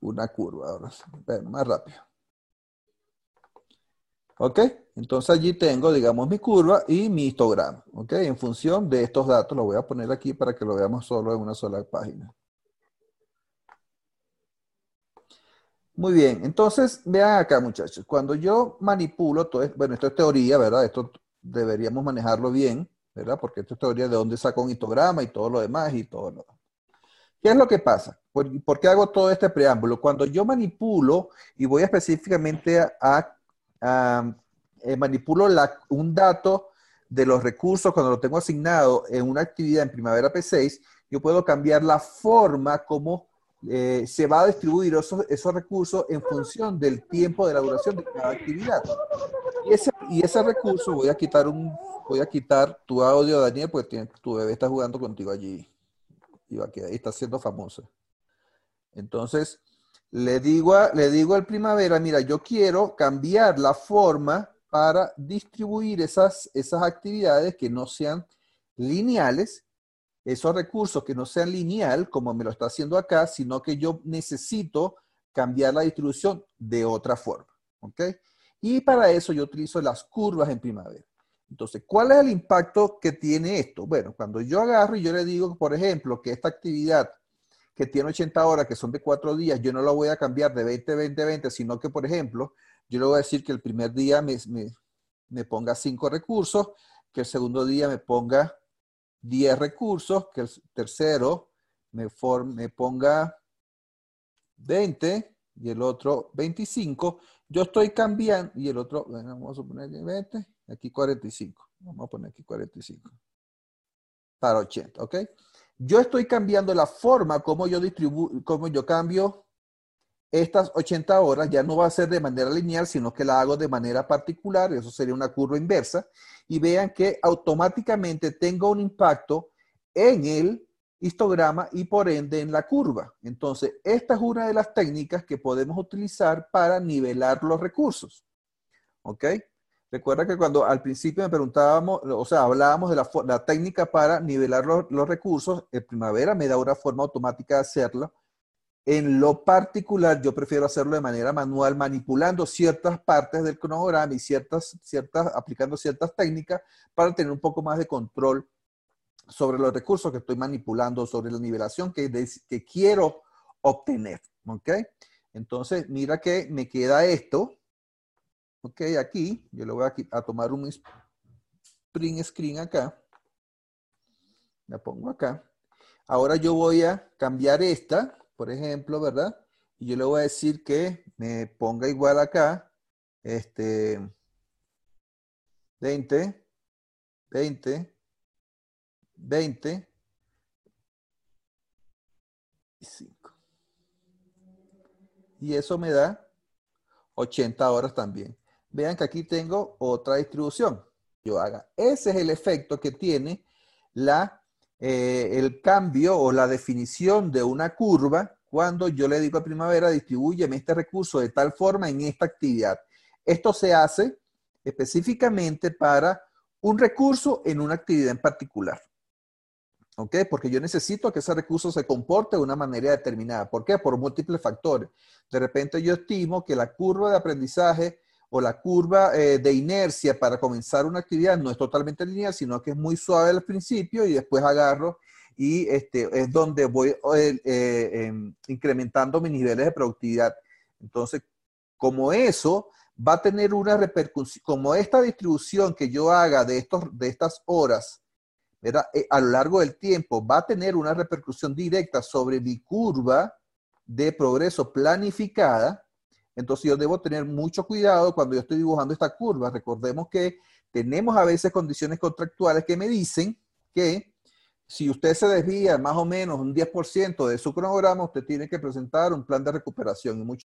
una curva. Ahora, más rápido. ¿Ok? Entonces allí tengo, digamos, mi curva y mi histograma. ¿Ok? En función de estos datos, lo voy a poner aquí para que lo veamos solo en una sola página. Muy bien, entonces vean acá muchachos, cuando yo manipulo todo esto, bueno, esto es teoría, ¿verdad? Esto deberíamos manejarlo bien, ¿verdad? Porque esto es teoría de dónde saco un histograma y todo lo demás y todo lo ¿Qué es lo que pasa? ¿Por, qué hago todo este preámbulo? Cuando yo manipulo y voy específicamente a, eh, manipulo un dato de los recursos cuando lo tengo asignado en una actividad en Primavera P6, yo puedo cambiar la forma como eh, se va a distribuir esos, esos, recursos en función del tiempo de la duración de cada actividad. Y ese, y ese recurso voy a quitar un, voy a quitar tu audio, Daniel, porque tu bebé está jugando contigo allí. Y quedar, está siendo famosa. Entonces, le digo, le digo al primavera, mira, yo quiero cambiar la forma para distribuir esas, esas actividades que no sean lineales esos recursos que no sean lineal, como me lo está haciendo acá, sino que yo necesito cambiar la distribución de otra forma. ¿Ok? Y para eso yo utilizo las curvas en primavera. Entonces, ¿cuál es el impacto que tiene esto? Bueno, cuando yo agarro y yo le digo, por ejemplo, que esta actividad que tiene 80 horas, que son de cuatro días, yo no lo voy a cambiar de 20, 20, 20, sino que, por ejemplo, yo le voy a decir que el primer día me, ponga cinco recursos, que el segundo día me ponga 10 recursos, que el tercero me, ponga 20 y el otro 25. Yo estoy cambiando, y el otro, vamos a poner 20, aquí 45. Vamos a poner aquí 45. Para 80, ¿ok? Yo estoy cambiando la forma como yo distribuyo, como yo cambio estas 80 horas ya no va a ser de manera lineal, sino que la hago de manera particular, eso sería una curva inversa, y vean que automáticamente tengo un impacto en el histograma y por ende en la curva. Entonces, esta es una de las técnicas que podemos utilizar para nivelar los recursos. ¿Ok? Recuerda que cuando al principio me preguntábamos, o sea, hablábamos de la, técnica para nivelar los, recursos, en primavera me da una forma automática de hacerlo, en lo particular, yo prefiero hacerlo de manera manual, manipulando ciertas partes del cronograma y ciertas, ciertas, aplicando ciertas técnicas para tener un poco más de control sobre los recursos que estoy manipulando, sobre la nivelación que, que quiero obtener. ¿Ok? Entonces, mira que me queda esto. Ok, aquí, yo le voy a, a tomar un print screen acá. La pongo acá. Ahora yo voy a cambiar esta por ejemplo, ¿verdad? Y yo le voy a decir que me ponga igual acá, este, 20, 20, 20 y 5. Y eso me da 80 horas también. Vean que aquí tengo otra distribución. Yo haga. Ese es el efecto que tiene la eh, el cambio o la definición de una curva cuando yo le digo a Primavera, distribúyeme este recurso de tal forma en esta actividad. Esto se hace específicamente para un recurso en una actividad en particular. ¿Ok? Porque yo necesito que ese recurso se comporte de una manera determinada. ¿Por qué? Por múltiples factores. De repente yo estimo que la curva de aprendizaje o la curva eh, de inercia para comenzar una actividad no es totalmente lineal, sino que es muy suave al principio y después agarro y este, es donde voy eh, eh, em, incrementando mis niveles de productividad. Entonces, como eso va a tener una repercusión, como esta distribución que yo haga de, estos, de estas horas a lo largo del tiempo va a tener una repercusión directa sobre mi curva de progreso planificada, entonces yo debo tener mucho cuidado cuando yo estoy dibujando esta curva. Recordemos que tenemos a veces condiciones contractuales que me dicen que si usted se desvía más o menos un 10% de su cronograma, usted tiene que presentar un plan de recuperación. Y mucho...